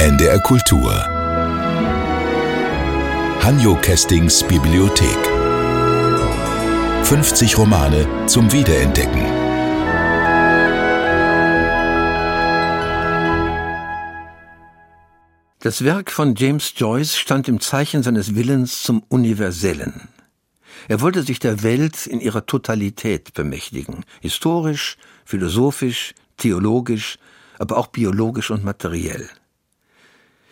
NDR Kultur Hanjo Kestings Bibliothek 50 Romane zum Wiederentdecken. Das Werk von James Joyce stand im Zeichen seines Willens zum Universellen. Er wollte sich der Welt in ihrer Totalität bemächtigen, historisch, philosophisch, theologisch, aber auch biologisch und materiell.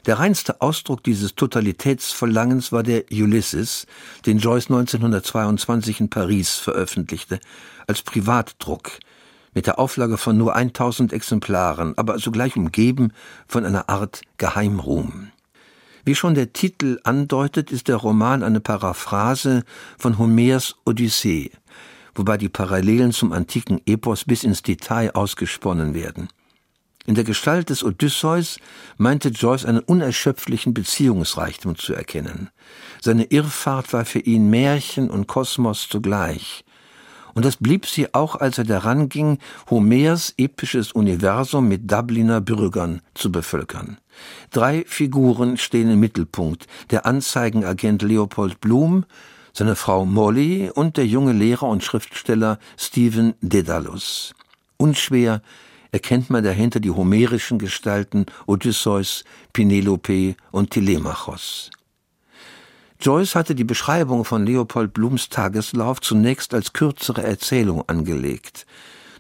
Der reinste Ausdruck dieses Totalitätsverlangens war der Ulysses, den Joyce 1922 in Paris veröffentlichte, als Privatdruck, mit der Auflage von nur 1000 Exemplaren, aber sogleich umgeben von einer Art Geheimruhm. Wie schon der Titel andeutet, ist der Roman eine Paraphrase von Homers Odyssee, wobei die Parallelen zum antiken Epos bis ins Detail ausgesponnen werden. In der Gestalt des Odysseus meinte Joyce einen unerschöpflichen Beziehungsreichtum zu erkennen. Seine Irrfahrt war für ihn Märchen und Kosmos zugleich. Und das blieb sie auch, als er daran ging, Homers episches Universum mit Dubliner Bürgern zu bevölkern. Drei Figuren stehen im Mittelpunkt. Der Anzeigenagent Leopold Blum, seine Frau Molly und der junge Lehrer und Schriftsteller Stephen Dedalus. Unschwer erkennt man dahinter die homerischen Gestalten Odysseus, Penelope und Telemachos. Joyce hatte die Beschreibung von Leopold Blums Tageslauf zunächst als kürzere Erzählung angelegt.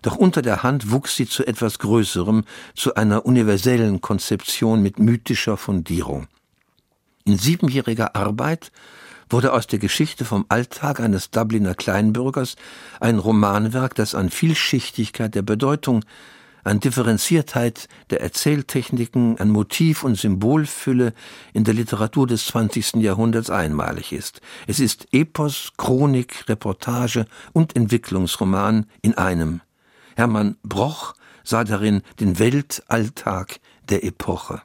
Doch unter der Hand wuchs sie zu etwas Größerem, zu einer universellen Konzeption mit mythischer Fundierung. In siebenjähriger Arbeit wurde aus der Geschichte vom Alltag eines Dubliner Kleinbürgers ein Romanwerk, das an Vielschichtigkeit der Bedeutung an Differenziertheit der Erzähltechniken, an Motiv- und Symbolfülle in der Literatur des 20. Jahrhunderts einmalig ist. Es ist Epos, Chronik, Reportage und Entwicklungsroman in einem. Hermann Broch sah darin den Weltalltag der Epoche.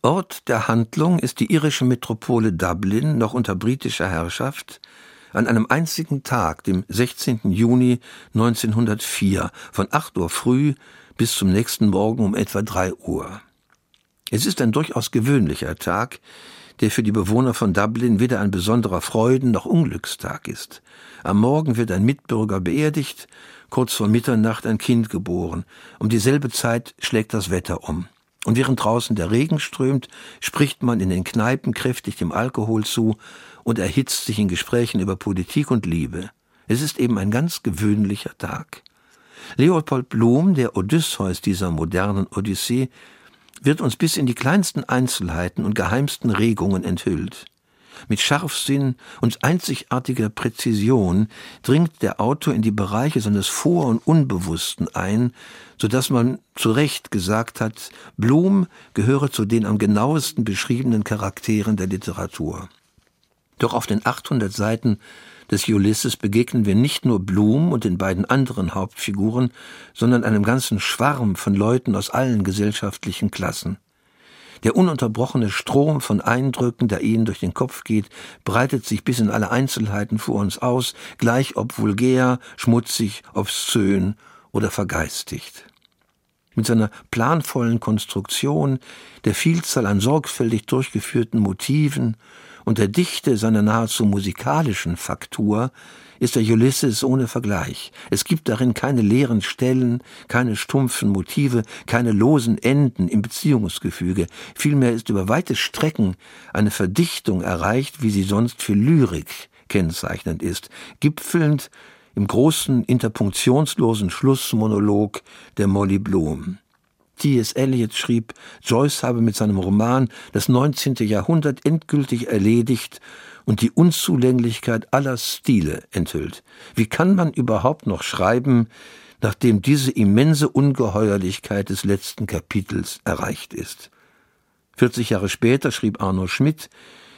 Ort der Handlung ist die irische Metropole Dublin, noch unter britischer Herrschaft, an einem einzigen Tag, dem 16. Juni 1904, von 8 Uhr früh bis zum nächsten Morgen um etwa drei Uhr. Es ist ein durchaus gewöhnlicher Tag, der für die Bewohner von Dublin weder ein besonderer Freuden- noch Unglückstag ist. Am Morgen wird ein Mitbürger beerdigt, kurz vor Mitternacht ein Kind geboren. Um dieselbe Zeit schlägt das Wetter um. Und während draußen der Regen strömt, spricht man in den Kneipen kräftig dem Alkohol zu und erhitzt sich in Gesprächen über Politik und Liebe. Es ist eben ein ganz gewöhnlicher Tag. Leopold Blum, der Odysseus dieser modernen Odyssee, wird uns bis in die kleinsten Einzelheiten und geheimsten Regungen enthüllt. Mit Scharfsinn und einzigartiger Präzision dringt der Autor in die Bereiche seines Vor- und Unbewussten ein, so dass man zu Recht gesagt hat, Blum gehöre zu den am genauesten beschriebenen Charakteren der Literatur. Doch auf den 800 Seiten des Ulysses begegnen wir nicht nur Blum und den beiden anderen Hauptfiguren, sondern einem ganzen Schwarm von Leuten aus allen gesellschaftlichen Klassen. Der ununterbrochene Strom von Eindrücken, der ihnen durch den Kopf geht, breitet sich bis in alle Einzelheiten vor uns aus, gleich ob vulgär, schmutzig, obszön oder vergeistigt. Mit seiner planvollen Konstruktion, der Vielzahl an sorgfältig durchgeführten Motiven und der Dichte seiner nahezu musikalischen Faktur ist der Ulysses ohne Vergleich. Es gibt darin keine leeren Stellen, keine stumpfen Motive, keine losen Enden im Beziehungsgefüge. Vielmehr ist über weite Strecken eine Verdichtung erreicht, wie sie sonst für Lyrik kennzeichnend ist, gipfelnd im großen interpunktionslosen Schlussmonolog der Molly Bloom. T.S. Eliot schrieb, Joyce habe mit seinem Roman das 19. Jahrhundert endgültig erledigt und die Unzulänglichkeit aller Stile enthüllt. Wie kann man überhaupt noch schreiben, nachdem diese immense Ungeheuerlichkeit des letzten Kapitels erreicht ist? 40 Jahre später schrieb Arno Schmidt,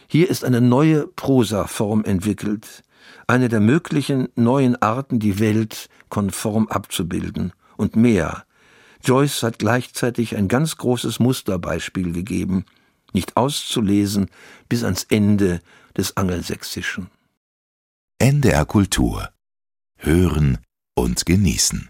hier ist eine neue Prosaform entwickelt, eine der möglichen neuen Arten, die Welt konform abzubilden. Und mehr, Joyce hat gleichzeitig ein ganz großes Musterbeispiel gegeben, nicht auszulesen bis ans Ende des Angelsächsischen. NDR Kultur hören und genießen.